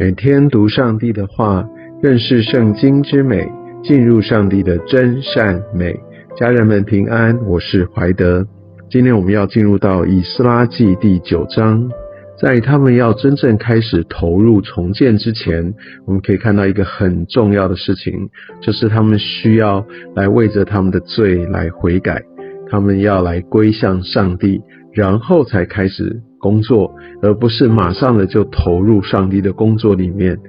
每天读上帝的话，认识圣经之美，进入上帝的真善美。家人们平安，我是怀德。今天我们要进入到以斯拉记第九章，在他们要真正开始投入重建之前，我们可以看到一个很重要的事情，就是他们需要来为着他们的罪来悔改，他们要来归向上帝，然后才开始。工作，而不是马上的就投入上帝的工作里面，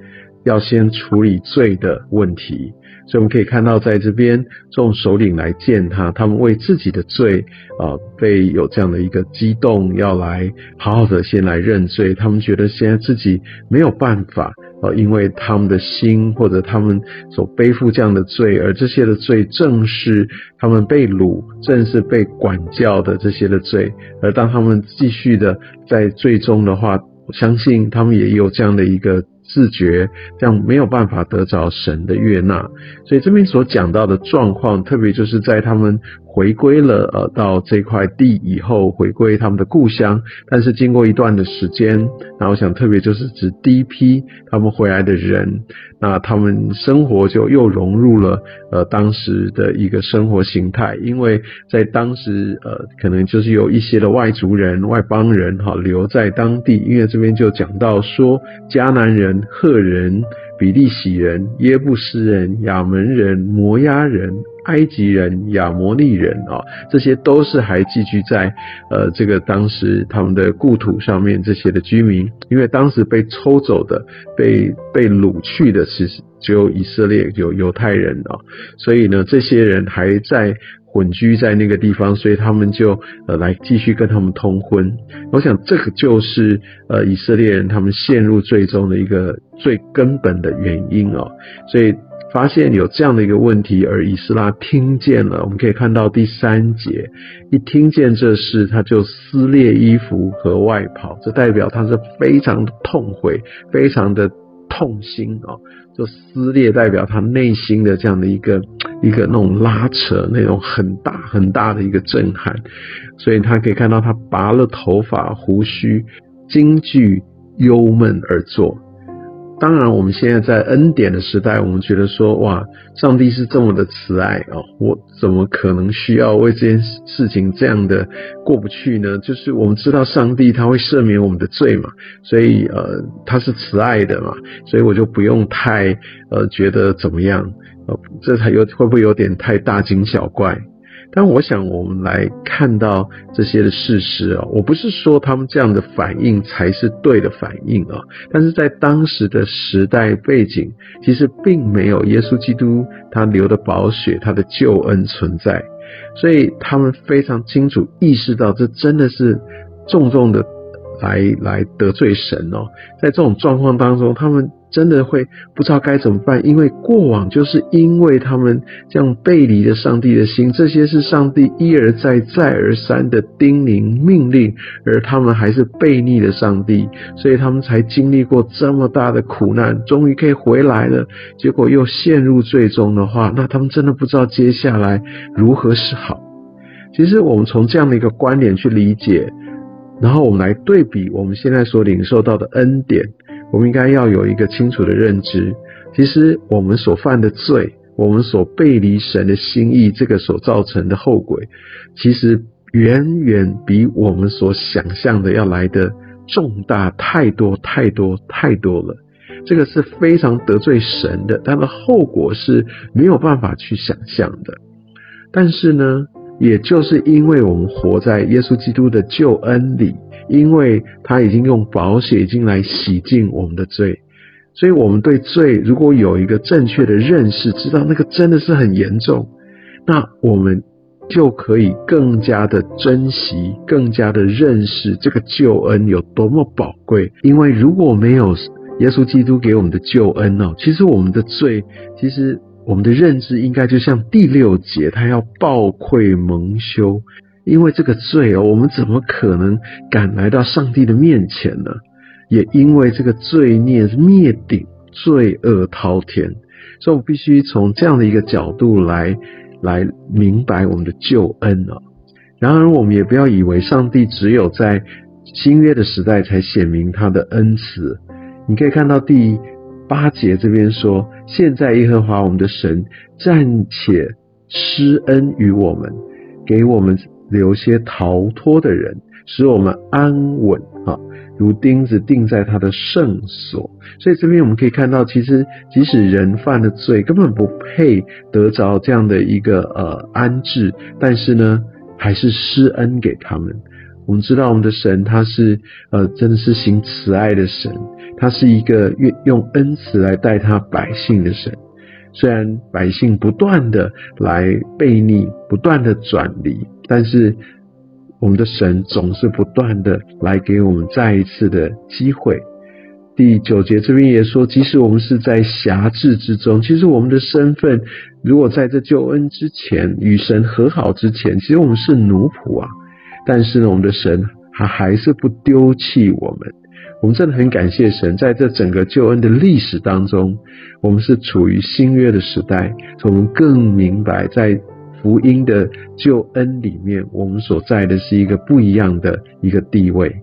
要先处理罪的问题。所以我们可以看到，在这边众首领来见他，他们为自己的罪啊，被有这样的一个激动，要来好好的先来认罪。他们觉得现在自己没有办法。呃，因为他们的心或者他们所背负这样的罪，而这些的罪正是他们被掳，正是被管教的这些的罪。而当他们继续的在最终的话，我相信他们也有这样的一个自觉，这样没有办法得着神的悦纳。所以这边所讲到的状况，特别就是在他们。回归了呃到这块地以后，回归他们的故乡。但是经过一段的时间，那我想特别就是指第一批他们回来的人，那他们生活就又融入了呃当时的一个生活形态。因为在当时呃可能就是有一些的外族人、外邦人哈留在当地。因为这边就讲到说，迦南人、赫人、比利洗人、耶布斯人、亚门人、摩押人。埃及人、亚摩利人啊，这些都是还寄居在呃这个当时他们的故土上面这些的居民，因为当时被抽走的、被被掳去的，其实只有以色列有犹太人啊，所以呢，这些人还在混居在那个地方，所以他们就呃来继续跟他们通婚。我想这个就是呃以色列人他们陷入最终的一个最根本的原因哦，所以。发现有这样的一个问题，而以斯拉听见了。我们可以看到第三节，一听见这事，他就撕裂衣服和外袍，这代表他是非常的痛悔，非常的痛心啊！就撕裂代表他内心的这样的一个一个那种拉扯，那种很大很大的一个震撼。所以他可以看到他拔了头发胡须，惊惧忧闷而坐。当然，我们现在在恩典的时代，我们觉得说，哇，上帝是这么的慈爱哦，我怎么可能需要为这件事情这样的过不去呢？就是我们知道上帝他会赦免我们的罪嘛，所以呃，他是慈爱的嘛，所以我就不用太呃觉得怎么样，呃，这才有会不会有点太大惊小怪？但我想，我们来看到这些的事实啊，我不是说他们这样的反应才是对的反应啊，但是在当时的时代背景，其实并没有耶稣基督他流的宝血，他的救恩存在，所以他们非常清楚意识到，这真的是重重的来来得罪神哦，在这种状况当中，他们。真的会不知道该怎么办，因为过往就是因为他们这样背离了上帝的心，这些是上帝一而再、再而三的叮咛命令，而他们还是背逆了上帝，所以他们才经历过这么大的苦难，终于可以回来了，结果又陷入最终的话，那他们真的不知道接下来如何是好。其实我们从这样的一个观点去理解，然后我们来对比我们现在所领受到的恩典。我们应该要有一个清楚的认知，其实我们所犯的罪，我们所背离神的心意，这个所造成的后果，其实远远比我们所想象的要来的重大太多太多太多了。这个是非常得罪神的，它的后果是没有办法去想象的。但是呢，也就是因为我们活在耶稣基督的救恩里。因为他已经用宝血已经来洗净我们的罪，所以我们对罪如果有一个正确的认识，知道那个真的是很严重，那我们就可以更加的珍惜，更加的认识这个救恩有多么宝贵。因为如果没有耶稣基督给我们的救恩哦，其实我们的罪，其实我们的认知应该就像第六节，他要暴愧蒙羞。因为这个罪哦，我们怎么可能敢来到上帝的面前呢？也因为这个罪孽灭顶，罪恶滔天，所以我们必须从这样的一个角度来来明白我们的救恩啊。然而，我们也不要以为上帝只有在新约的时代才显明他的恩慈，你可以看到第八节这边说：“现在耶和华我们的神暂且施恩于我们，给我们留些逃脱的人，使我们安稳啊，如钉子钉在他的圣所。”所以这边我们可以看到，其实即使人犯了罪，根本不配得着这样的一个呃安置，但是呢，还是施恩给他们。我们知道我们的神他是呃真的是行慈爱的神，他是一个用用恩慈来待他百姓的神。虽然百姓不断的来背逆，不断的转离，但是我们的神总是不断的来给我们再一次的机会。第九节这边也说，即使我们是在辖制之中，其实我们的身份，如果在这救恩之前与神和好之前，其实我们是奴仆啊。但是呢，我们的神他还是不丢弃我们。我们真的很感谢神，在这整个救恩的历史当中，我们是处于新约的时代，所以我们更明白在福音的救恩里面，我们所在的是一个不一样的一个地位。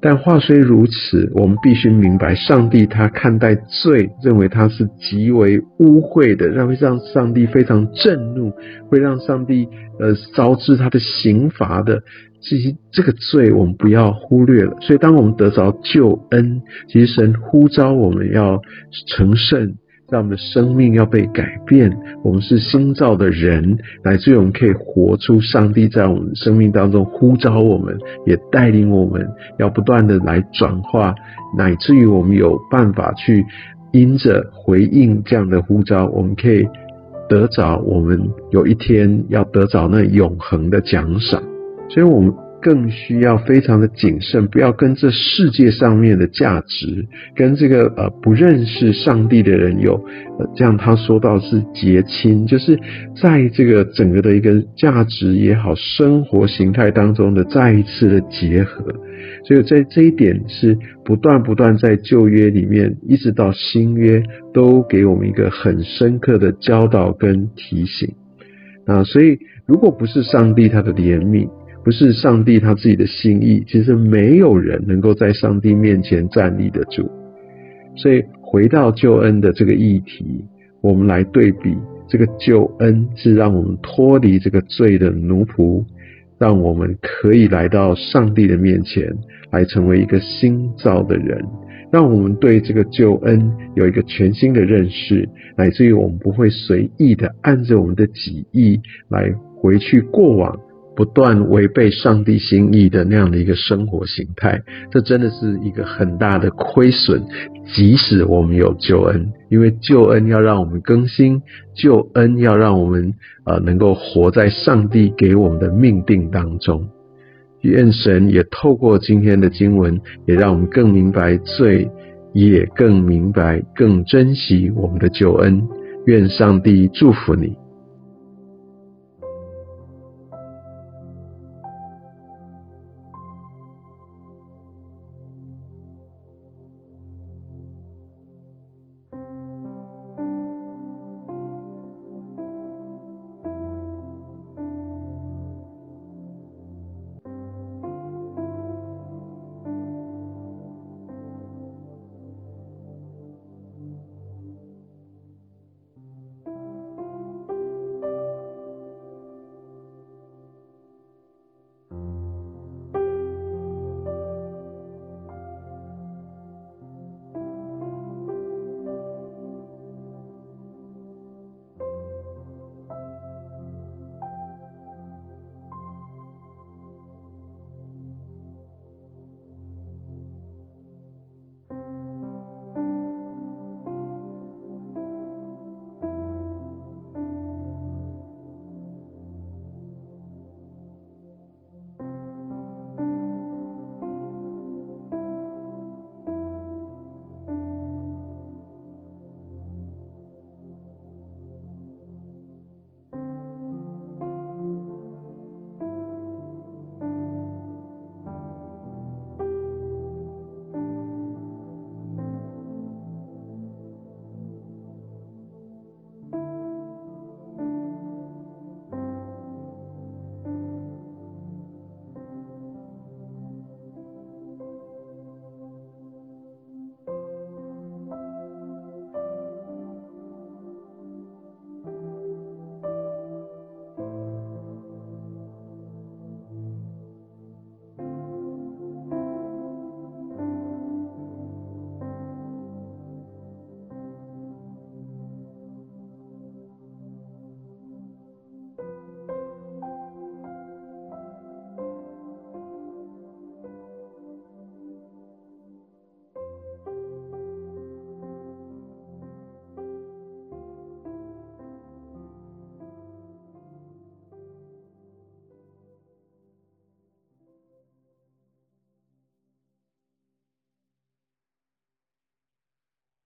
但话虽如此，我们必须明白，上帝他看待罪，认为他是极为污秽的，让会让上帝非常震怒，会让上帝呃招致他的刑罚的。这些这个罪，我们不要忽略了。所以，当我们得着救恩，其实神呼召我们要成圣。让我们的生命要被改变，我们是新造的人，乃至于我们可以活出上帝在我们生命当中呼召我们，也带领我们，要不断的来转化，乃至于我们有办法去因着回应这样的呼召，我们可以得着我们有一天要得着那永恒的奖赏。所以，我们。更需要非常的谨慎，不要跟这世界上面的价值，跟这个呃不认识上帝的人有，呃这样他说到是结亲，就是在这个整个的一个价值也好，生活形态当中的再一次的结合。所以在这一点是不断不断在旧约里面，一直到新约都给我们一个很深刻的教导跟提醒啊。所以如果不是上帝他的怜悯。不是上帝他自己的心意，其实没有人能够在上帝面前站立得住。所以回到救恩的这个议题，我们来对比这个救恩是让我们脱离这个罪的奴仆，让我们可以来到上帝的面前，来成为一个新造的人，让我们对这个救恩有一个全新的认识，乃至于我们不会随意的按着我们的己意来回去过往。不断违背上帝心意的那样的一个生活形态，这真的是一个很大的亏损。即使我们有救恩，因为救恩要让我们更新，救恩要让我们呃能够活在上帝给我们的命定当中。愿神也透过今天的经文，也让我们更明白罪，也更明白、更珍惜我们的救恩。愿上帝祝福你。